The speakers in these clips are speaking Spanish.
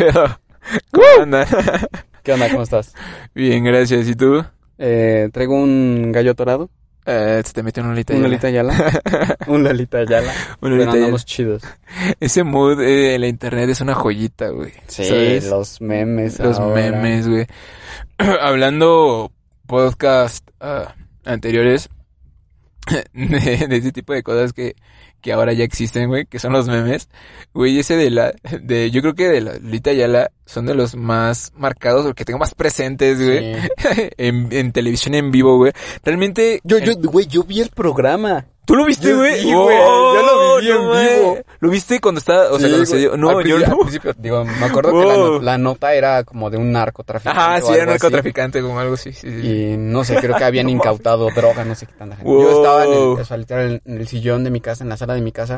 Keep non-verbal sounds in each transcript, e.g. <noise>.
pedo? <laughs> ¿Cómo andan? ¿Qué onda? ¿Cómo estás? Bien, gracias. ¿Y tú? Eh, traigo un gallo torado. Eh, se te mete una Lolita Un Ayala. Lolita <laughs> Ayala. un Lolita Ayala. Un Pero Lolita andamos Ayala. chidos. Ese mood eh, en la internet es una joyita, güey. Sí, ¿Sabes? los memes. Los ahora. memes, güey. <clears throat> Hablando podcast ah, anteriores <laughs> de, de ese tipo de cosas que, que ahora ya existen, güey, que son los memes. Güey, ese de la, de, yo creo que de la Lolita Ayala son de los más marcados, o que tengo más presentes, güey, Sí. <laughs> en, en televisión en vivo, güey. Realmente. Yo, en- yo, güey, yo vi el programa. ¿Tú lo viste, güey? sí, güey, yo lo viví en güey. vivo. ¿Lo viste cuando estaba, o sea, Sí, cuando se dio? No, Al yo no. Al principio, digo, me acuerdo que la, <laughs> no- la nota era como de un narcotraficante. O sí, era narcotraficante, como algo así, sí, sí. Y no sé, creo que habían <laughs> incautado droga, no sé qué tanta gente. Wow. Yo estaba en el, o sea, literal, en el sillón de mi casa, en la sala de mi casa,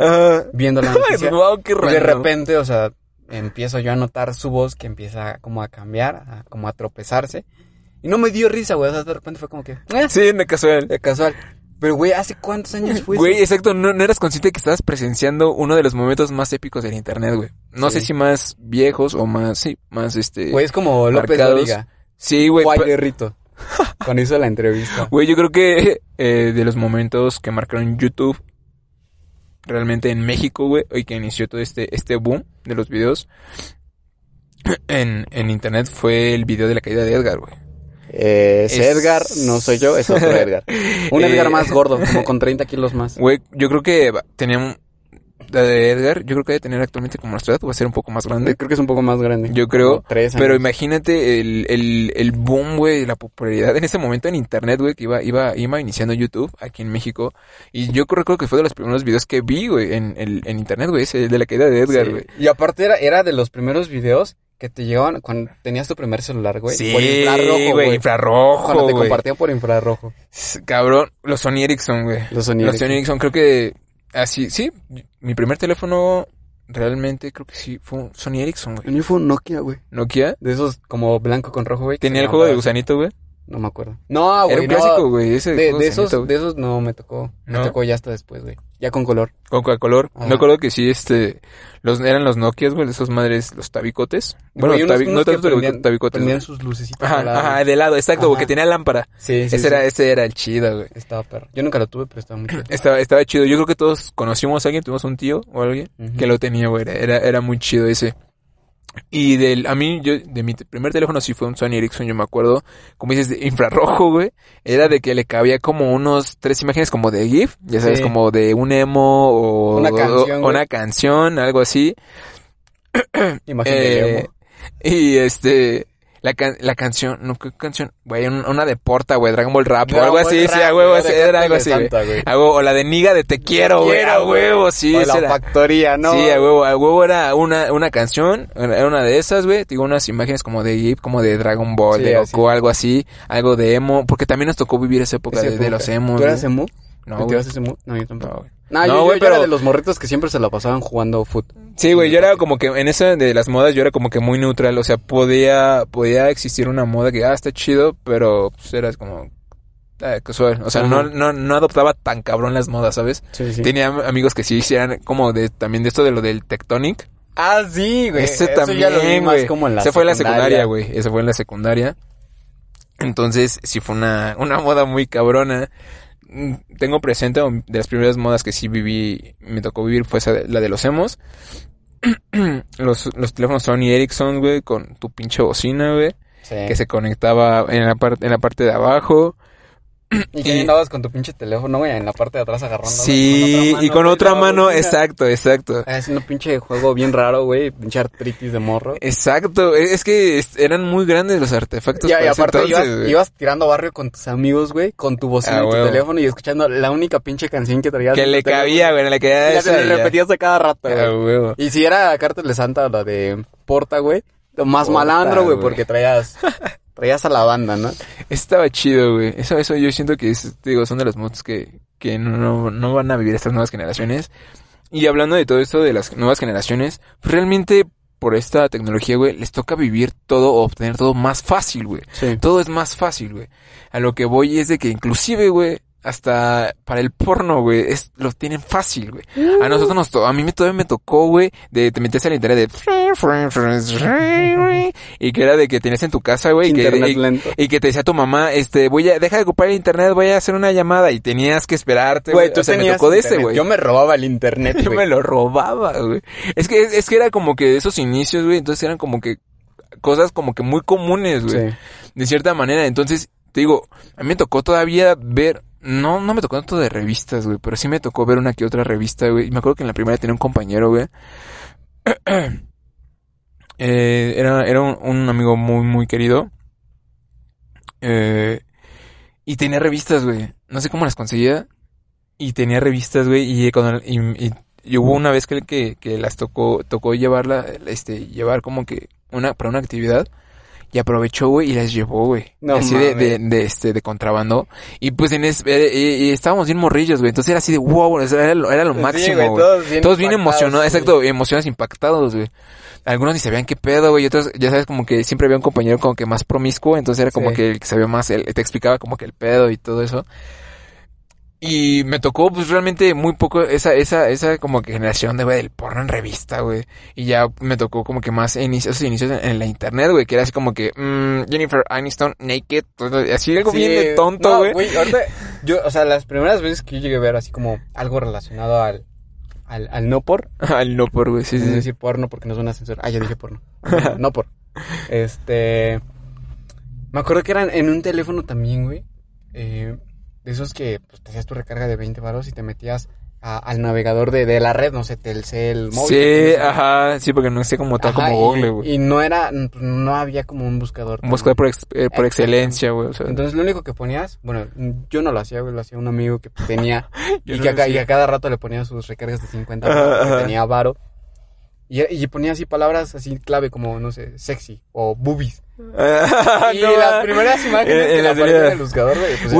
viendo la <laughs> noticia. Wow, qué Y de raro. repente, o sea, empiezo yo a notar su voz que empieza como a cambiar, a- como a tropezarse. Y no me dio risa, güey. O sea, de repente fue como que, eh, Sí, en casual. de casual. Pero, güey, ¿hace cuántos años fue Güey, eso? exacto, no, no eras consciente de que estabas presenciando uno de los momentos más épicos del internet, güey. No Sí. sé si más viejos o más, sí, más este... Güey, es como López. Dóriga. sí, güey. Guay pa- Guerrito. <laughs> Cuando hizo la entrevista. Güey, yo creo que eh, de los momentos que marcaron YouTube realmente en México, güey, y que inició todo este, este boom de los videos en, en internet fue el video de la caída de Edgar, güey. Eh, es Es- Edgar, no soy yo, es otro Edgar. <laughs> Un Edgar Eh, más gordo, como <laughs> con 30 kilos más. Güey, yo creo que tenía un... La de Edgar, yo creo que debe tener actualmente como nuestra edad, va a ser un poco más grande. Creo que es un poco más grande. Yo creo, tres Pero imagínate el, el, el boom, güey, la popularidad en ese momento en internet, güey, que iba, iba, iba iniciando YouTube aquí en México. Y yo creo que fue de los primeros videos que vi, güey, en, el- en internet, güey, ese de la caída de Edgar, Sí. güey. Y aparte era, era de los primeros videos que te llegaban cuando tenías tu primer celular, güey. Sí, por infrarrojo, güey, güey. infrarrojo, Cuando te compartían por infrarrojo. Cabrón, los Sony Ericsson, güey. Los Sony Los Ericsson. Sony Ericsson, creo que así, sí, mi primer teléfono realmente creo que sí fue un Sony Ericsson, güey. El mío fue un Nokia, güey. Nokia. De esos como blanco con rojo, güey. Tenía el juego de gusanito, güey. No me acuerdo. No, güey, Era un no. clásico, güey, ese De, de esos, de esos no me tocó. Me tocó ya hasta después, güey. Ya con color. Con Coca-Color. Ajá. Me acuerdo que sí, este, los, eran los Nokias, güey, esos madres, los tabicotes. Bueno, unos- tabi- unos no tanto prendían- tabicotes. Güey. sus lucecitas. Ajá, al lado. ajá, de lado, exacto, porque tenía lámpara. Sí, sí, ese sí. era, ese era el chido, güey. Estaba perro. Yo nunca lo tuve, pero estaba muy chido. <clears throat> Estaba, estaba chido. Yo creo que todos conocimos a alguien, tuvimos un tío o alguien que lo tenía, güey. Era, era, era muy chido ese. Y del, a mí, yo, de mi primer teléfono sí fue un Sony Ericsson, yo me acuerdo, como dices, de infrarrojo, güey. Era de que le cabía como unos tres imágenes como de GIF, ya sabes, Sí. como de un emo o Una canción, o- una canción, algo así. <clears throat> Imagen Eh, de Emo. y este, la, can- la canción, no, ¿qué canción? Güey, un- una de Porta, güey, Dragon Ball Rap o algo Ball así, sí, a huevo, sí, era algo así. Santa, güey. A huevo, o la de Niga de Te quiero, güey, a huevo, sí, O la era. factoría, ¿no? Sí, a huevo, a huevo era una, una canción, era una de esas, güey, digo, unas imágenes como de GIF, como de Dragon Ball, Sí, de. Goku, algo así, algo de emo, porque también nos tocó vivir esa época, Esa de, los emos. ¿Tú eras emo? No, ¿Te tiraste ese emo? No, yo tampoco. No, No, yo, güey, yo era pero- de los morritos que siempre se la pasaban jugando foot. Sí, güey, yo era como que en esa de las modas yo era como que muy neutral, o sea, podía podía existir una moda que ah, está chido, pero pues eras como eh, casual, o sea, no, no no adoptaba tan cabrón las modas, ¿sabes? Sí, sí. Tenía amigos que sí hicieran como de también de esto de lo del Tectonic. Ah, sí, güey. Ese Eso también, ya lo vi más güey. como en la Ese fue en la secundaria, güey. Ese fue en la secundaria. Entonces, sí fue una, una moda muy cabrona. Mm, Tengo presente, de las primeras modas que sí viví, me tocó vivir, fue esa de- la de los emos. <clears throat> los, los teléfonos Sony Ericsson, güey, con tu pinche bocina, güey, Sí. que se conectaba en la, parte en la parte de abajo. Y que y- andabas con tu pinche teléfono, güey, en la parte de atrás agarrando. Sí, y con otra mano, exacto, exacto. Ah, Es un pinche juego bien raro, güey. Pinche artritis de morro. Exacto, es es que eran muy grandes los artefactos. Ya, y aparte ibas, tirando barrio con tus amigos, güey, con tu bocina Ah, en tu teléfono y escuchando la única pinche canción que traías. Que le cabía, güey, le cabía Y la y repetías a cada rato, Ah, güey. Y si era Cartel de Santa, la de Porta, güey, más malandro, güey. porque traías, <laughs> traías a la banda, ¿no? Estaba chido, güey. Eso, eso yo siento que es, digo, son de los mods que, que no, no van a vivir estas nuevas generaciones. Y hablando de todo esto de las nuevas generaciones, pues realmente por esta tecnología, güey, les toca vivir todo o obtener todo más fácil, güey. Sí. Todo es más fácil, güey. A lo que voy es de que inclusive, güey, hasta para el porno, güey, es, lo tienen fácil, güey. A nosotros nos to- a mí me, todavía me tocó, güey, de te metes al internet de y que era de que tenías en tu casa, güey, y que, y- que te decía tu mamá, este, voy a, deja de ocupar el internet, voy a hacer una llamada y tenías que esperarte, güey. Tú O sea, me tocó de ese, güey. Yo me robaba el <laughs> internet, Yo me lo robaba, güey. Es que, es, es que era como que esos inicios, güey, entonces eran como que cosas como que muy comunes, güey. Sí. De cierta manera. Entonces, te digo, a mí me tocó todavía ver, no, no me tocó tanto de revistas, güey, pero sí me tocó ver una que otra revista, güey. Me acuerdo que en la primera tenía un compañero, güey. <clears throat> Eh, era, era un, amigo muy, muy querido. Eh, y tenía revistas, güey. No sé cómo las conseguía. Y tenía revistas, güey. Y, cuando, hubo una vez que, que, que las tocó, tocó llevarla, este, llevar como que una, para una actividad. Y aprovechó, güey, y las llevó, güey. No así de, de, de, este, de contrabando. Y pues en es, eh, y, y estábamos bien morrillos, güey. Entonces era así de wow, era, lo- era lo máximo, güey, todos bien Todos bien impactados, emocionados, exacto, emocionados impactados, güey. Algunos ni sabían qué pedo, güey, y otros, ya sabes, como que siempre había un compañero como que más promiscuo, entonces era como Sí. que el que sabía más, él te explicaba como que el pedo y todo eso. Y me tocó, pues, realmente muy poco esa, esa, esa como que generación de, güey, del porno en revista, güey. Y ya me tocó como que más inicios, esos inicios en, en la internet, güey, que era así como que, mm, Jennifer Aniston, naked, así algo Sí, bien de tonto, no, güey. ahorita, <laughs> yo, o sea, las primeras veces que yo llegué a ver así como algo relacionado al, al, al no por, <laughs> Al no por, güey, sí, sí. decir porno porque no es una censura. Ah, ya dije porno. <laughs> No, no por. Este, me acuerdo que eran en un teléfono también, güey. Eh, de esos que pues, te hacías tu recarga de 20 varos y te metías a- al navegador de, de la red, no sé, Telcel, móvil. Sí, ajá, sí, porque no sé como tal Ajá, como y- Google, güey. Y no era, pues, no había como un buscador. Un buscador por, ex- eh, por excelencia, güey, o sea. Entonces lo único que ponías, bueno, yo no lo hacía, güey, lo hacía un amigo que tenía <laughs> y, no que a, y cada rato le ponía sus recargas de 50 Ajá, pesos ajá. tenía varo. Y, y ponía así palabras así clave como, no sé, sexy o boobies. <laughs> y No, las primeras imágenes En- en que la serie- en el buscador, güey, pues,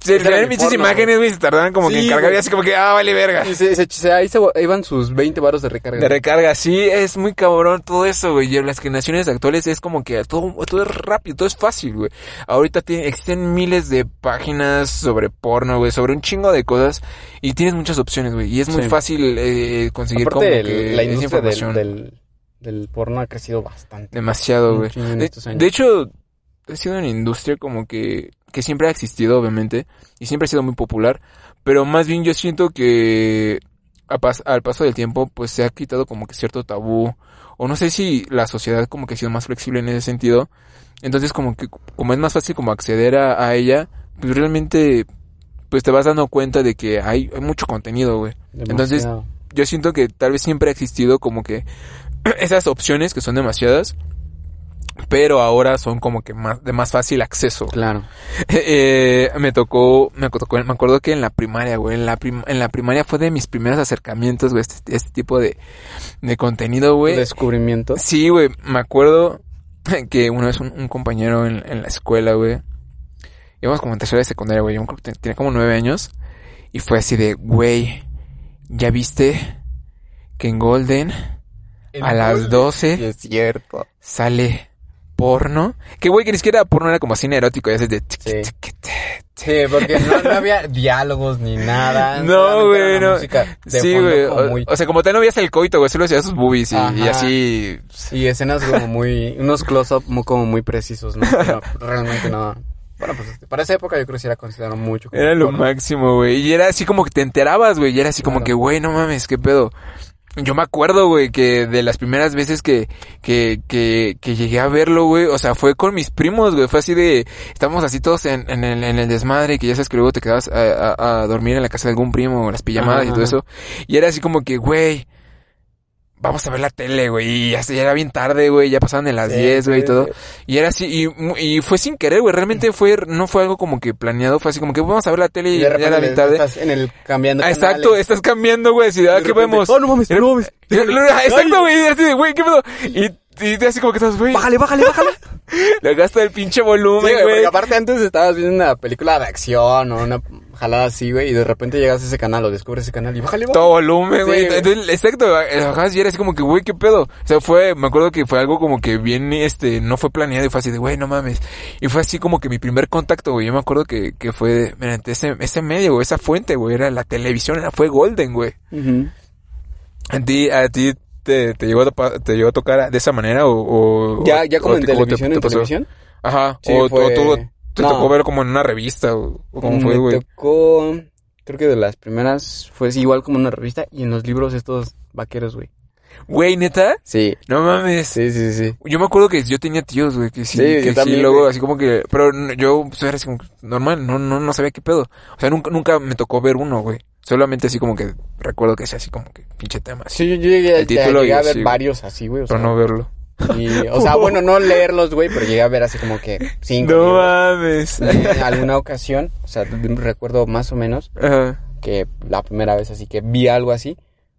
se muchas porno, imágenes, güey, se tardaban como que en cargar y así como que, ah, vale verga. y se, se- se- ahí se iban sus 20 varos de recarga. De recarga, sí, es muy cabrón todo eso, güey. Y en las generaciones actuales es como que todo, todo es rápido, todo es fácil, güey. Ahorita tiene- existen miles de páginas sobre porno, güey, sobre un chingo de cosas. Y tienes muchas opciones, güey. Y es muy Sí. fácil eh, conseguir Aparte, como el- que la industria del, información. del, del porno ha crecido bastante. Demasiado, güey. De, hecho, ha sido una industria como que, que siempre ha existido, obviamente, y siempre ha sido muy popular, pero más bien yo siento que a pas- al paso del tiempo, pues se ha quitado como que cierto tabú, o no sé si la sociedad como que ha sido más flexible en ese sentido, entonces como que, como es más fácil como acceder a, a ella, pues realmente, pues te vas dando cuenta de que hay, hay mucho contenido, güey. Entonces. Yo siento que tal vez siempre ha existido como que <clears throat> esas opciones que son demasiadas, pero ahora son como que más de más fácil acceso. Claro. <laughs> Eh, me tocó, me tocó, me acuerdo que en la primaria, güey, en la prim- en la primaria fue de mis primeros acercamientos, güey, este, este tipo de, de contenido, güey. Descubrimiento. Sí, güey, me acuerdo <clears throat> que una vez un, un compañero en, en la escuela, güey, íbamos como en tercera de secundaria, güey, yo creo que ten- tenía como nueve años, y fue así de, güey, ¿ya viste que en Golden a las 12 es cierto. sale porno? Que güey, que ni siquiera porno era como cine erótico, ya sabes, de... Sí. Sí, porque no, no había diálogos ni nada. <laughs> No, güey, no. Sí, güey. O, muy- o sea, como tal no veías el coito, güey, solo hacías sus boobies y, así... Y escenas como muy... Unos close-up muy, como muy precisos, ¿no? Pero <laughs> realmente no... Bueno, pues este, para esa época yo creo que sí era considerado mucho. como Era lo porno. máximo, güey. Y era así como que te enterabas, güey. Y era así como que, güey, no mames, qué pedo. Yo me acuerdo, güey, que de las primeras veces que, que, que, que llegué a verlo, güey, o sea, fue con mis primos, güey, fue así de, estábamos así todos en, en el, en el desmadre, que ya sabes que luego te quedabas a, a- a dormir en la casa de algún primo, o las pijamadas y todo ajá. eso, y era así como que, güey, vamos a ver la tele, güey, y ya, se- ya era bien tarde, güey, ya pasaban de las Sí, 10, güey, y todo, y era así, y, y fue sin querer, güey, realmente fue, no fue algo como que planeado, fue así como que vamos a ver la tele y, Y ya era bien tarde. estás en el cambiando Ah, canales. exacto, estás cambiando, güey, si ah, ¿qué vemos? Oh, no mames, no mames. <laughs> Exacto, güey, así de, güey, ¿qué pedo? Y, y así como que estás, güey, Bájale, bájale, bájale. <laughs> le gasta el pinche volumen, güey, aparte antes estabas viendo una película de acción o una jalada así, güey, y de repente llegas a ese canal o descubres ese canal y bájale, bájale. todo volumen, güey. Sí, exacto, bajabas y era así como que, güey, qué pedo. O sea, fue, me acuerdo que fue algo como que bien, este, no fue planeado y fue así de, güey, no mames. Y fue así como que mi primer contacto, güey. Yo me acuerdo que, que fue mediante ese, ese medio, güey, esa fuente, güey, era la televisión, era, fue Golden, güey. ¿A ti, a ti te, te llegó a, te llegó a tocar de esa manera o...? o- Ya, ya como o en televisión, te en televisión. Ajá, Sí, o, fue- o tú te No. tocó ver como en una revista o, cómo fue, Me güey. tocó, creo que de las primeras fue igual como una revista y en los libros estos vaqueros, güey. Güey, ¿neta? Sí. No mames. Sí, sí, sí. Yo me acuerdo que yo tenía tíos, güey, que sí, Sí, que yo sí, también, luego güey. así como que, pero yo pues, era así como normal, no, no, no sabía qué pedo. O sea, nunca, nunca me tocó ver uno, güey. Solamente así como que recuerdo que sea así como que pinche tema, así, Sí, yo, llegué, El título llegué a ver así, varios así, güey. O sea, pero no verlo. Y- o sea, bueno, no leerlos, güey, pero llegué a ver así como que cinco. No mames. En alguna ocasión, o sea, recuerdo más o menos Ajá. que la primera vez así que vi algo así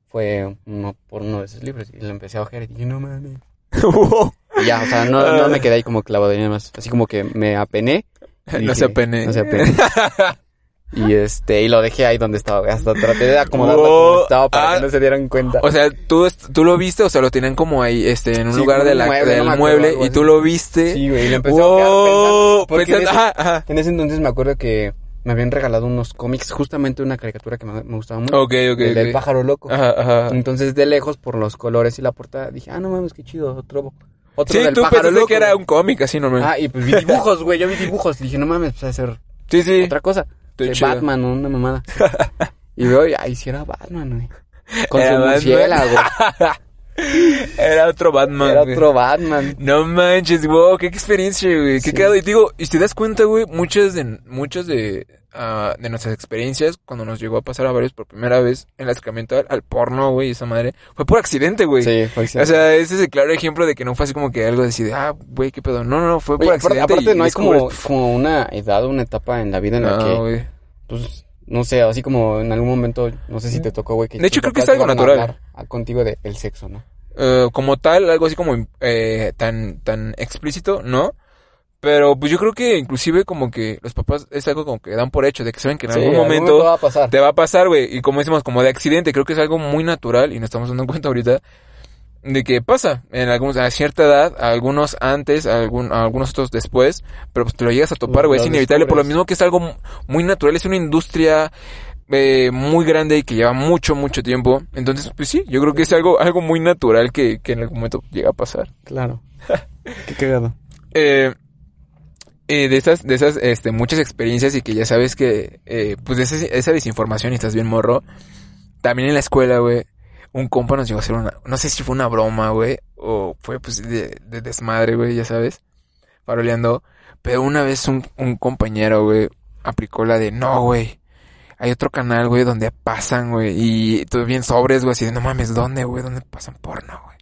fue uno por uno de esos libros y lo empecé a ojear y dije, no mames. <laughs> Y ya, o sea, no, no me quedé ahí como clavado y nada más. Así como que me apené. y no dije, se apene. No se apene. <laughs> Y este, y lo dejé ahí donde estaba. Hasta traté de acomodarlo Wow. como estaba para Ah. que no se dieran cuenta. O sea, tú, tú lo viste, o sea, lo tenían como ahí, este, en un Sí, lugar de la, mueble, del no me acuerdo, mueble, y tú lo viste. Sí, güey, y lo empecé a ojear pensando. En ese, ajá, ajá. en ese entonces me acuerdo que me habían regalado unos cómics, justamente una caricatura que me, me gustaba mucho. Ok, ok, el del ok. pájaro loco. Ajá, ajá. Entonces, de lejos, por los colores y la portada, dije, ah, no mames, qué chido, otro. Otro Sí, del tú pájaro pensaste loco. que era un cómic así normal. Ah, y pues vi dibujos, güey, yo vi dibujos. Dije, no mames, pues a ser sí, sí. otra cosa. De chido. Batman una mamada. <laughs> y veo, ay, si era Batman, güey. <laughs> Con Era su murciélago. <laughs> <laughs> Era otro Batman. Era güey. otro Batman. No manches, wow, qué experiencia, güey. Qué Sí. cagado. Y te digo, y te das cuenta, güey, muchas de, muchas de, ah, de nuestras experiencias, cuando nos llegó a pasar a varios por primera vez, el acercamiento al, al porno, güey, esa madre, fue por accidente, güey. Sí, fue O sea, ese es el claro ejemplo de que no fue así como que algo así de, ah, güey, qué pedo. No, no, no, fue Oye, por accidente. aparte y no hay como, como una edad, una etapa en la vida en la que, güey. pues, no sé, así como en algún momento, no sé si te tocó, güey, que De hecho, creo que es algo natural. a- contigo de el sexo, ¿no? Eh, como tal, algo así como eh, tan, tan explícito, ¿no? Pero pues yo creo que inclusive como que los papás es algo como que dan por hecho, de que saben que en Sí, algún momento va a pasar. te va a pasar, güey. Y como decimos, como de accidente, creo que es algo muy natural y nos estamos dando <laughs> cuenta ahorita de que pasa en algunos, a cierta edad, a algunos antes, a, algún, a algunos otros después, pero pues te lo llegas a topar, güey. Es inevitable por lo descubres. mismo que es algo mu- muy natural, es una industria eh, muy grande y que lleva mucho, mucho tiempo. Entonces, pues sí, yo creo que es algo, algo muy natural que, que en algún momento llega a pasar. Claro. <laughs> Qué cagado. Eh, eh, de esas, de esas, este, muchas experiencias y que ya sabes que, eh, pues de esa, esa desinformación y estás bien morro. También en la escuela, güey, un compa nos llegó a hacer una, no sé si fue una broma, güey, o fue pues de, de desmadre, güey, ya sabes, faroleando. Pero una vez un, un compañero, güey, aplicó la de, no, güey, hay otro canal, güey, donde pasan, güey, y todo bien sobres, güey, así de, no mames, ¿dónde, güey? ¿Dónde pasan porno, güey?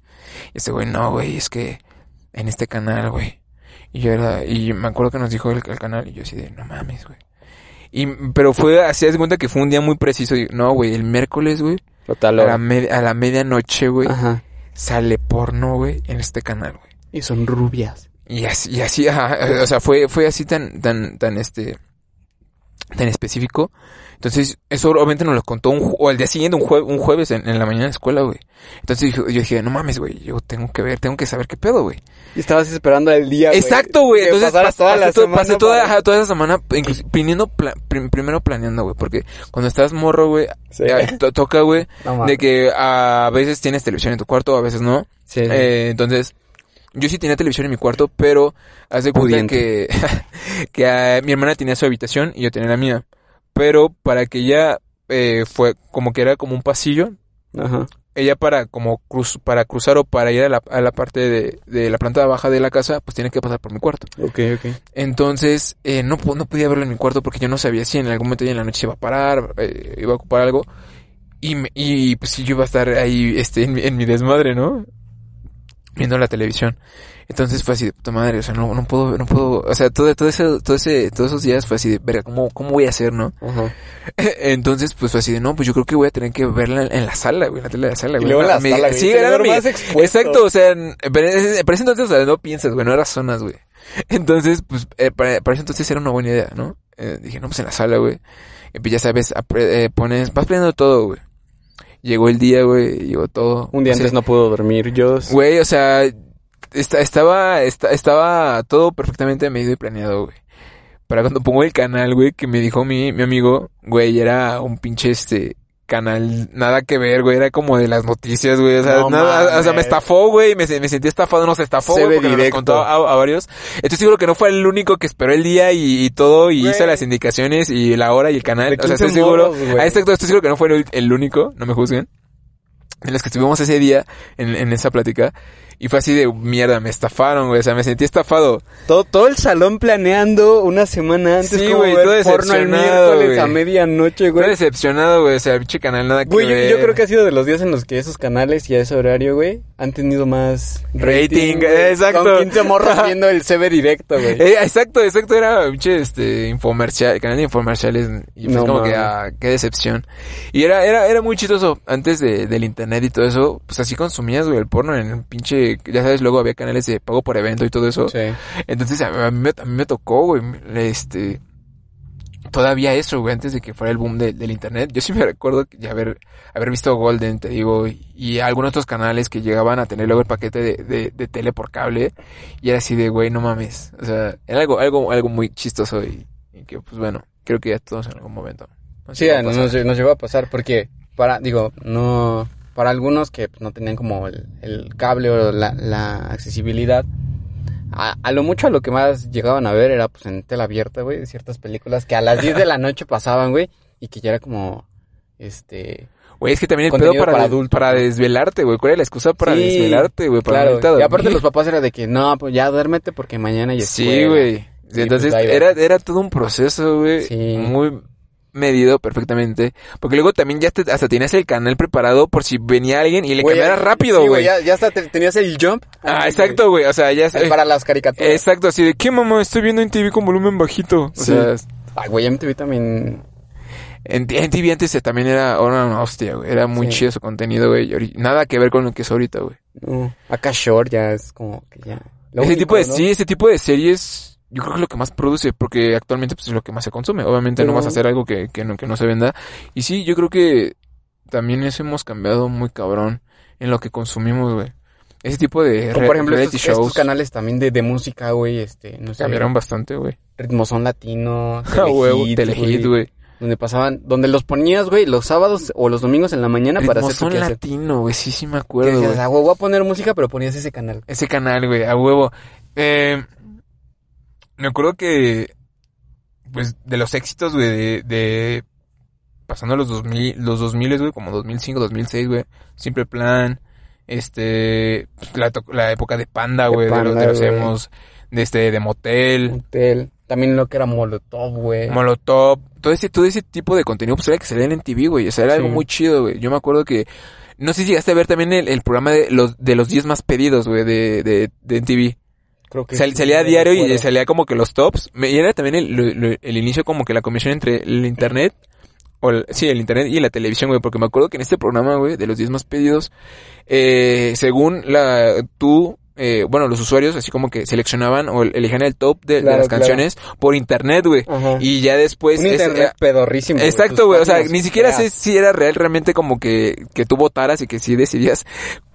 Y ese güey, no, güey, es que en este canal, güey. Y yo era, y me acuerdo que nos dijo el, el canal y yo así de, no mames, güey. Y, pero fue, así de cuenta que fue un día muy preciso. y, no, güey, el miércoles, güey, Total. a la, a la medianoche, güey, Ajá. sale porno, güey, en este canal, güey. Y son rubias. Y así, y así, ajá, o sea, fue, fue así tan, tan, tan, este, tan específico. Entonces, eso obviamente nos lo contó un, o el día siguiente, un, jue- un jueves en, en la mañana de la escuela, güey. Entonces yo, yo dije, no mames, güey, yo tengo que ver, tengo que saber qué pedo, güey. Y estabas esperando el día, Exacto, güey. Entonces pas- toda pasé, pasé toda, para- toda esa semana, incluso, viniendo pla- prim- primero planeando, güey, porque cuando estás morro, güey, Sí. eh, to- toca, güey, No de que a veces tienes televisión en tu cuarto, a veces no. Sí. Eh, entonces, yo sí tenía televisión en mi cuarto, pero hace cuenta Pudiente. que, <laughs> que ah, mi hermana tenía su habitación y yo tenía la mía. Pero para que ella eh, fue como que era como un pasillo, Ajá. ella para como cruz, para cruzar o para ir a la, a la parte de, de la planta baja de la casa, pues tiene que pasar por mi cuarto. Ok, ok. Entonces, eh, no, po- no podía verlo en mi cuarto porque yo no sabía si en algún momento ya en la noche se iba a parar, eh, iba a ocupar algo. Y, me- y pues sí, yo iba a estar ahí, este, en mi, en mi desmadre, ¿no? Viendo la televisión. Entonces fue así de puta madre, o sea, no, no puedo, no puedo, o sea, todo, todo ese, todo ese, todos esos días fue así de, verga, ¿cómo, cómo voy a hacer, no? <laughs> Entonces, pues fue así de, no, pues yo creo que voy a tener que verla en, en la sala, güey, en la tele de la sala, Y güey. luego la Me- sala, Sí, era mi- más expuesto. Exacto, o sea, pero, ese- entonces, o sea, no piensas, güey, no eras zonas, güey. <laughs> Entonces, pues, eh, para, para eso entonces era una buena idea, ¿no? Eh, dije, no, pues en la sala, güey. Y pues ya sabes, apre- eh, pones, vas planeando todo, güey. Llegó el día, güey, llegó todo. Un día O sea, antes no pudo dormir yo. Güey, o sea, esta- estaba, esta- estaba todo perfectamente medido y planeado, güey. Para cuando pongo el canal, güey, que me dijo mi, mi amigo, güey, era un pinche este canal, nada que ver, güey, era como de las noticias, güey, o sea, No nada, o sea, me estafó, güey, me, se- me sentí estafado, nos estafó, Se güey, ve porque nos contó a, a varios. Estoy seguro que no fue el único que esperó el día y, y todo, y Güey. hizo las indicaciones y la hora y el canal, o sea, 15 estoy seguro, güey. ah, exacto, estoy seguro que no fue el, el único, no me juzguen en los que estuvimos ese día en, en esa plática. Y fue así de mierda, me estafaron, güey. O sea, me sentí estafado. Todo, todo el salón planeando una semana antes. Sí, güey, todo porno el decepcionado, miércoles güey. a medianoche, güey. decepcionado, güey. O sea, el pinche canal nada que Güey, yo, ver. yo creo que ha sido de los días en los que esos canales y a ese horario, güey, han tenido más Rating, güey. exacto. Con 15 morros <laughs> viendo el CB directo, güey. Eh, exacto, exacto, era pinche este infomercial, canal de infomerciales y fue No como que ah, qué decepción. Y era era era muy chistoso antes de, del internet y todo eso, pues así consumías güey el porno en el pinche, ya sabes, luego había canales de pago por evento y todo eso. Sí. Entonces a, mí, me- a mí me tocó, güey, este todavía eso, güey, antes de que fuera el boom de- del internet. Yo sí me recuerdo de haber haber visto Golden, te digo, y, algunos otros canales que llegaban a tener luego el paquete de, de, de tele por cable y era así de, güey, no mames. O sea, era algo algo algo muy chistoso y, y que pues bueno, creo que ya todos en algún momento. nos Sí, nos, nos llegó a pasar porque, para, digo, no, para algunos que no tenían como el, el cable o la, la accesibilidad, a, a lo mucho a lo que más llegaban a ver era pues en tela abierta, güey, ciertas películas que a las 10 de la noche pasaban, güey, y que ya era como, este... Güey, es que también el pedo para, para desvelarte, güey. ¿Cuál era la excusa para Sí, desvelarte, güey? Para Claro, y aparte los papás era de que, no, pues ya duérmete porque mañana ya Sí, güey. Sí, Entonces pues, va. era, era todo un proceso, güey. Sí. Muy medido perfectamente. Porque luego también ya te- hasta tenías el canal preparado por si venía alguien y le cambiara rápido, güey. ya, ya hasta te- tenías el jump. ah, exacto, güey. O sea, ya... güey, Para las caricaturas. Exacto, así de, ¿qué mamá? Estoy viendo en TV con volumen bajito. O Sí. sea, Ay, güey, MTV también... en, en TV antes eh, también era, era una hostia, güey. Era muy Sí. chido su contenido, güey. Nada que ver con lo que es ahorita, güey. No, acá Short ya es como que ya... lo ese único, tipo de, ¿no? sí, ese tipo de series, yo creo que es lo que más produce, porque actualmente pues es lo que más se consume. Obviamente no vas a hacer algo que, que, no, que no se venda. Y sí, yo creo que también eso hemos cambiado muy cabrón en lo que consumimos, güey. Ese tipo de Como por ejemplo estos, estos shows canales también de, de música, güey, este, no sé, cambiaron bastante, güey. Ritmo Son Latino, <laughs> Ah, huevo, Telehit, güey, donde pasaban, donde los ponías, güey, los sábados o los domingos en la mañana para hacer tu Ritmozón quehacer. latino, güey, sí, sí me acuerdo, güey. "Ah, güey, voy a poner música, pero ponías ese canal. Ese canal, güey, a huevo. Eh, me acuerdo que, pues, de los éxitos, güey, de, de pasando los 2000, los 2000, güey, como 2005, 2006, güey. Simple Plan, este, pues, la, la época de Panda, De güey, de, los- de los emos, de este, de Motel, Hotel. También lo que era Molotov, güey. Molotov, todo ese, todo ese tipo de contenido, pues era que salía en TV, güey, o sea, era Sí. algo muy chido, güey. Yo me acuerdo que, no sé si llegaste a ver también el, el programa de los, de los 10 más pedidos, güey, de, de, de MTV. Creo que Sal- salía a diario y salía como que los tops. Y era también el, lo- lo- el inicio como que la comisión entre el internet, o el- sí, el internet y la televisión, güey. Porque me acuerdo que en este programa, güey, de los 10 más pedidos, eh, según la, tú, eh, bueno, los usuarios así como que seleccionaban o elegían el top de, las claro. canciones por internet, güey. Y ya después... Un es- internet pedorrísimo. Exacto, güey. O sea, ni siquiera sé si era real realmente como que, que tú votaras y que sí decidías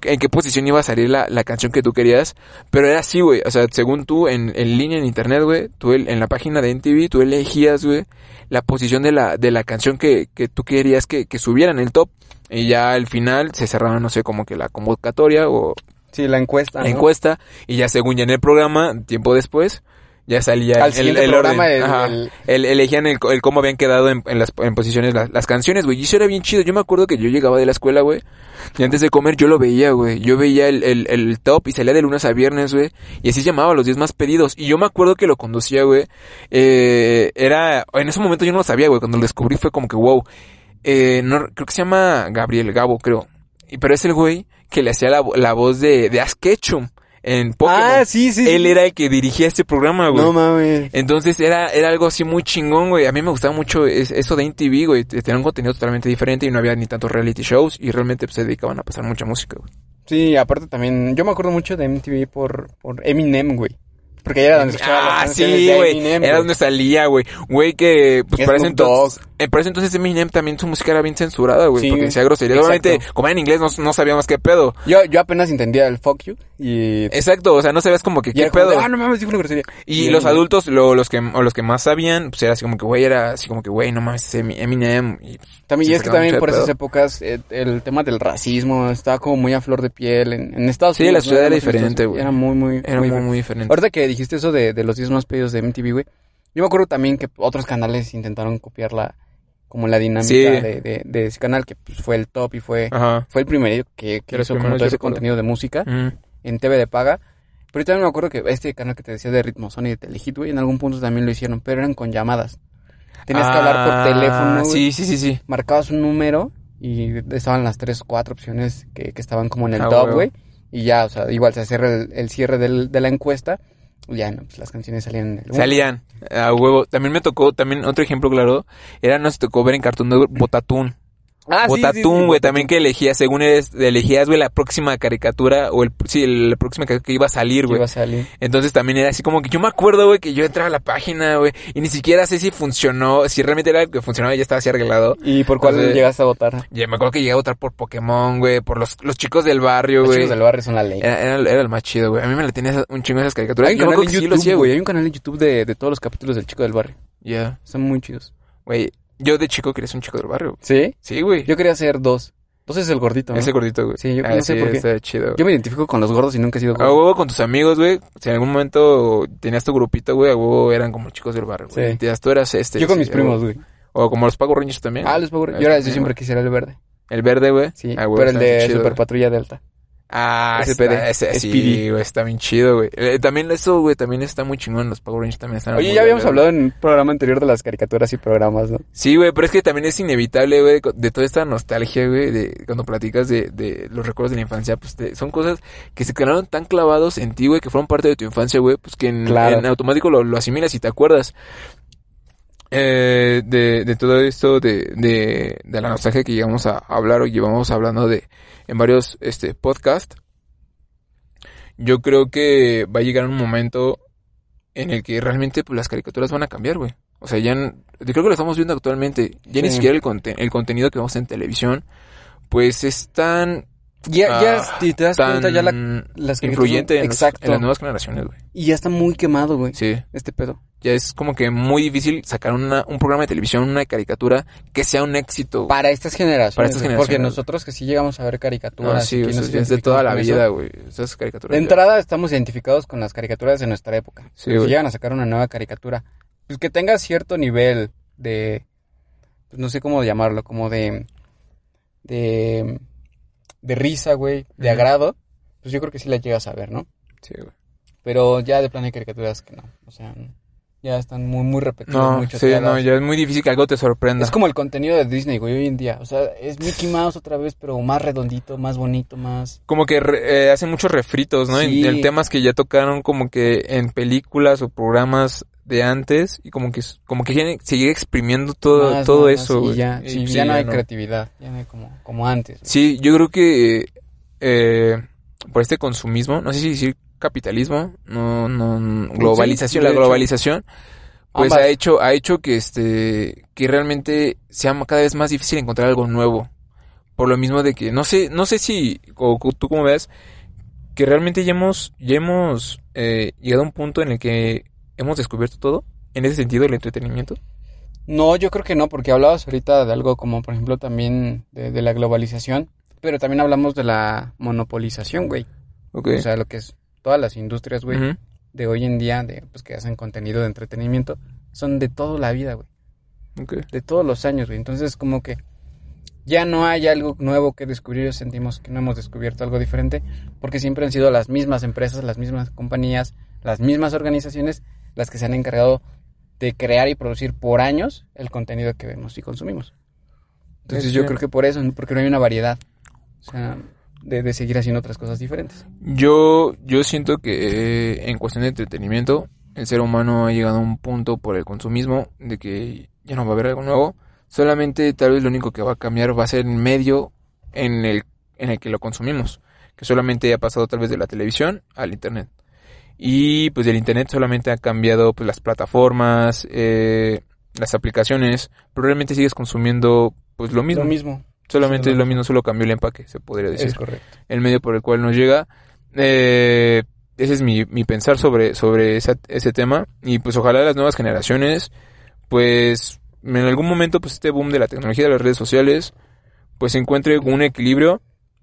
en qué posición iba a salir la, la canción que tú querías. Pero era así, güey. O sea, según tú, en, en línea en internet, güey, tú el- en la página de NTV, tú elegías, güey, la posición de la, de la canción que, que tú querías que, que subiera en el top. Y ya al final se cerraba, no sé, como que la convocatoria o Sí, la encuesta. la ¿no? encuesta. Y ya según ya en el programa, tiempo después, ya salía Al siguiente programa, orden. el- Ajá. el- El- elegían el, el cómo habían quedado en, en las en posiciones las, las canciones, güey. Y eso era bien chido. Yo me acuerdo que yo llegaba de la escuela, güey. Y antes de comer yo lo veía, güey. Yo veía el, el, el top y salía de lunes a viernes, güey. Y así llamaba los 10 más pedidos. Y yo me acuerdo que lo conducía, güey. Eh, era... En ese momento yo no lo sabía, güey. Cuando lo descubrí fue como que, wow. Eh, no, creo que se llama Gabriel Gabo, creo. Y, pero es el güey que le hacía la, la voz de, de Ash Ketchum en Pokémon. Ah, sí, sí. Él era el que dirigía este programa, güey. No mames. Entonces era, era algo así muy chingón, güey. A mí me gustaba mucho es- eso de MTV, güey. Tenía un contenido totalmente diferente y no había ni tantos reality shows y realmente pues, se dedicaban a pasar mucha música, güey. Sí, aparte también, yo me acuerdo mucho de MTV por, por Eminem, güey. Porque era donde escuchaba Ah, sí, güey. Era donde salía, güey. Güey, que pues Dogg. entonces, eh, ese entonces Eminem también su música era bien censurada, güey. Sí, porque decía grosería. Obviamente, como era en inglés, no, no sabíamos qué pedo. Yo, yo apenas entendía el fuck you y... Exacto, o sea, no sabías como que qué pedo. de, ah, no mames, dijo una grosería. Y Y los Eminem. adultos, lo- los que, o los que más sabían, pues era así como que, güey, era así como que, güey, no mames, es Emi- Eminem. Y, También, y es que también por esas épocas eh, el tema del racismo estaba como muy a flor de piel en, en Estados Sí, Unidos. la ¿no? ciudad era diferente, güey. Era muy, muy, Era muy, muy diferente. Ahorita que dijiste eso de, de los 10 más pedidos de MTV, güey. Yo me acuerdo también que otros canales intentaron copiar la, como la dinámica Sí. de, de, de ese canal que pues, fue el top y fue, Ajá. fue el primero que, que hizo como todo ese recuerdo. contenido de música Mm. en TV de paga. Pero yo también me acuerdo que este canal que te decía de Ritmo Sony y de Telehit, güey, en algún punto también lo hicieron, pero eran con llamadas. Tenías que hablar por Ah, teléfono, güey Sí, sí, sí, sí. marcabas un número y estaban las tres, cuatro opciones que, que estaban como en el Ah, top, güey. Y ya, o sea, igual se cierra el, el cierre del- de la encuesta. Ya, no, pues las canciones salían Salían a huevo. También me tocó, también otro ejemplo claro, era nos tocó ver en Cartoon Network Botatún. Ah, sí, sí, sí, güey, Botatún. también que elegías, según eres, elegías, güey, la próxima caricatura, o el, sí, el- la próxima que iba a salir, güey. iba a salir. Entonces también era así como que yo me acuerdo, güey, que yo entraba a la página, güey, y ni siquiera sé si funcionó, si realmente era algo que funcionaba y ya estaba así arreglado. ¿Y por cuál sea, llegaste a votar? Ya me acuerdo que llegué a votar por Pokémon, güey, por los, los chicos del barrio, Los güey. chicos del barrio son la ley. Era, era, era el más chido, güey. A mí me la tenía un chingo esas caricaturas. Hay un canal en sí YouTube, hacía, güey. Hay güey. un canal en YouTube de, de todos los capítulos del chico del barrio. Ya. Son muy chidos. Güey, yo de chico quería ser un chico del barrio. ¿Sí? Sí, güey. Yo quería hacer dos. Dos es el gordito, ¿no? Ese gordito, güey. Sí, yo Ah, no sé por qué. está chido. Yo me identifico con los gordos y nunca he sido A gordo. huevo con tus amigos, güey. Si en algún momento tenías tu grupito, güey, a huevo eran como chicos del barrio, güey. Sí. Tú eras este. yo con sí, mis a primos, güey. O como los Pago Rangers también. Ah, los Power Ah, Yo, era, yo sí, siempre quisiera el verde. El verde, güey. Sí, Ah, pero el de Super. Patrulla Delta. Ah, está, ese, sí, SPD. güey, está bien chido, güey. Eh, también eso, güey, también está muy chingón. Los Power Rangers también están Oye, ya habíamos hablado en un programa anterior de las caricaturas y programas, ¿no? Sí, güey, pero es que también es inevitable, güey, de toda esta nostalgia, güey, de cuando platicas de, de los recuerdos de la infancia, pues te- son cosas que se quedaron tan clavados en ti, güey, que fueron parte de tu infancia, güey, pues que en, Claro. en automático lo, lo asimilas y te acuerdas. Eh, de, de todo esto, de, de, de la nostalgia que llegamos a hablar o llevamos hablando de en varios este podcast, yo creo que va a llegar un momento en el que realmente pues, las caricaturas van a cambiar, güey. O sea, ya, yo creo que lo estamos viendo actualmente. Ya ni siquiera el, conte- el contenido que vemos en televisión, pues es tan, Ya, Ah, ya, si te das cuenta, ya la, las influyente en, los- Exacto. en las nuevas generaciones, güey. Y ya está muy quemado, güey, Sí, este pedo. Ya es como que muy difícil sacar una, un programa de televisión, una caricatura que sea un éxito. Para estas generaciones. Para estas generaciones, Porque nosotros que sí llegamos a ver caricaturas. Ah, sí, o sea, es de toda la vida, güey. Esas caricaturas. De ya- entrada estamos identificados con las caricaturas de nuestra época. Sí, si llegan a sacar una nueva caricatura, pues que tenga cierto nivel de, pues no sé cómo llamarlo, como de, de, de risa, güey, de agrado, pues yo creo que sí la llegas a ver, ¿no? Sí, güey. Pero ya de plano hay caricaturas que no, o sea, ya están muy, muy repetidas, No, muy sí, no, ya es muy difícil que algo te sorprenda. Es como el contenido de Disney, güey, hoy en día. O sea, es Mickey Mouse otra vez, pero más redondito, más bonito, más... como que re- eh, hacen muchos refritos, ¿no? En- Sí. En, temas que ya tocaron como que en películas o programas de antes y como que como que quieren seguir exprimiendo todo más, todo más, eso, y güey. ya, Y sí, sí, ya no hay no. creatividad, ya no hay como, como antes. güey. Sí, yo creo que eh, por este consumismo, no sé si decir capitalismo, no no globalización, la globalización pues Ambas. ha hecho ha hecho que este que realmente sea cada vez más difícil encontrar algo nuevo. Por lo mismo de que no sé no sé si o, tú como veas que realmente ya hemos ya hemos eh, llegado a un punto en el que hemos descubierto todo en ese sentido el entretenimiento. No, yo creo que no, porque hablabas ahorita de algo como, por ejemplo, también de, de la globalización, pero también hablamos de la monopolización, güey. Okay. O sea, lo que es todas las industrias, güey, de hoy en día, de pues que hacen contenido de entretenimiento, son de toda la vida, güey. Okay. de todos los años, güey. Entonces, como que ya no hay algo nuevo que descubrir, sentimos que no hemos descubierto algo diferente, porque siempre han sido las mismas empresas, las mismas compañías, las mismas organizaciones las que se han encargado de crear y producir por años el contenido que vemos y consumimos. Entonces, Es yo creo que por eso, porque no hay una variedad, o sea, de, de seguir haciendo otras cosas diferentes. Yo, yo siento que eh, en cuestión de entretenimiento, el ser humano ha llegado a un punto por el consumismo de que ya no va a haber algo nuevo. Solamente tal vez lo único que va a cambiar va a ser el medio en el, en el que lo consumimos. Que solamente ha pasado tal vez de la televisión al internet. Y pues el Internet solamente ha cambiado pues las plataformas, eh, las aplicaciones, pero realmente sigues consumiendo pues lo mismo. Lo mismo. Solamente es lo lo mismo, solo cambió el empaque, se podría decir. Es correcto. el medio por el cual nos llega. Eh, ese es mi, mi pensar sobre, sobre esa- ese tema. Y pues ojalá las nuevas generaciones, pues en algún momento, pues este boom de la tecnología de las redes sociales, pues encuentre un equilibrio,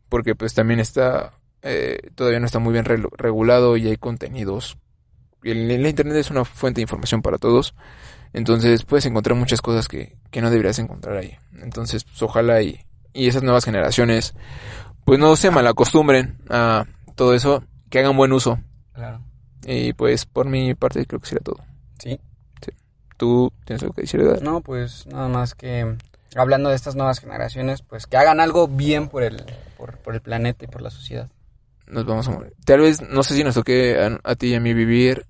porque pues también está, eh, todavía no está muy bien re- regulado y hay contenidos. El, el internet es una fuente de información para todos. Entonces puedes encontrar muchas cosas que, que no deberías encontrar ahí. Entonces, pues ojalá y, y esas nuevas generaciones pues no se malacostumbren a todo eso, que hagan buen uso. Claro. Y pues por mi parte creo que sería todo. Sí. ¿Tú tienes algo que decir, Edgar? No, pues nada más que hablando de estas nuevas generaciones, pues que hagan algo bien por el, por, por el planeta y por la sociedad. Nos vamos a morir. Tal vez, no sé si nos toque a, a ti y a mí vivir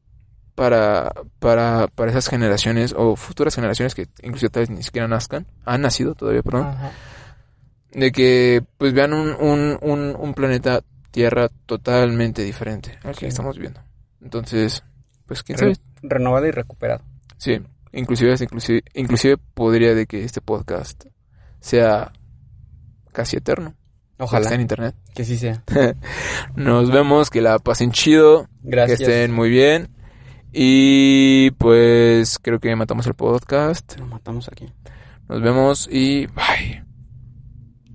para, para, para esas generaciones o futuras generaciones que incluso tal vez ni siquiera nazcan, han nacido todavía, perdón, Ajá. De que pues vean un, un, un, un planeta Tierra totalmente diferente al que Sí. estamos viendo. Entonces, pues quién Re- sabe. renovado y recuperado. Sí, inclusive, inclusive, inclusive podría de que este podcast sea casi eterno. Ojalá Está en internet. <laughs> que sí sea. Nos vemos, que la pasen chido, Gracias. que estén muy bien. Y pues creo que matamos el podcast. Nos matamos aquí. Nos vemos y bye.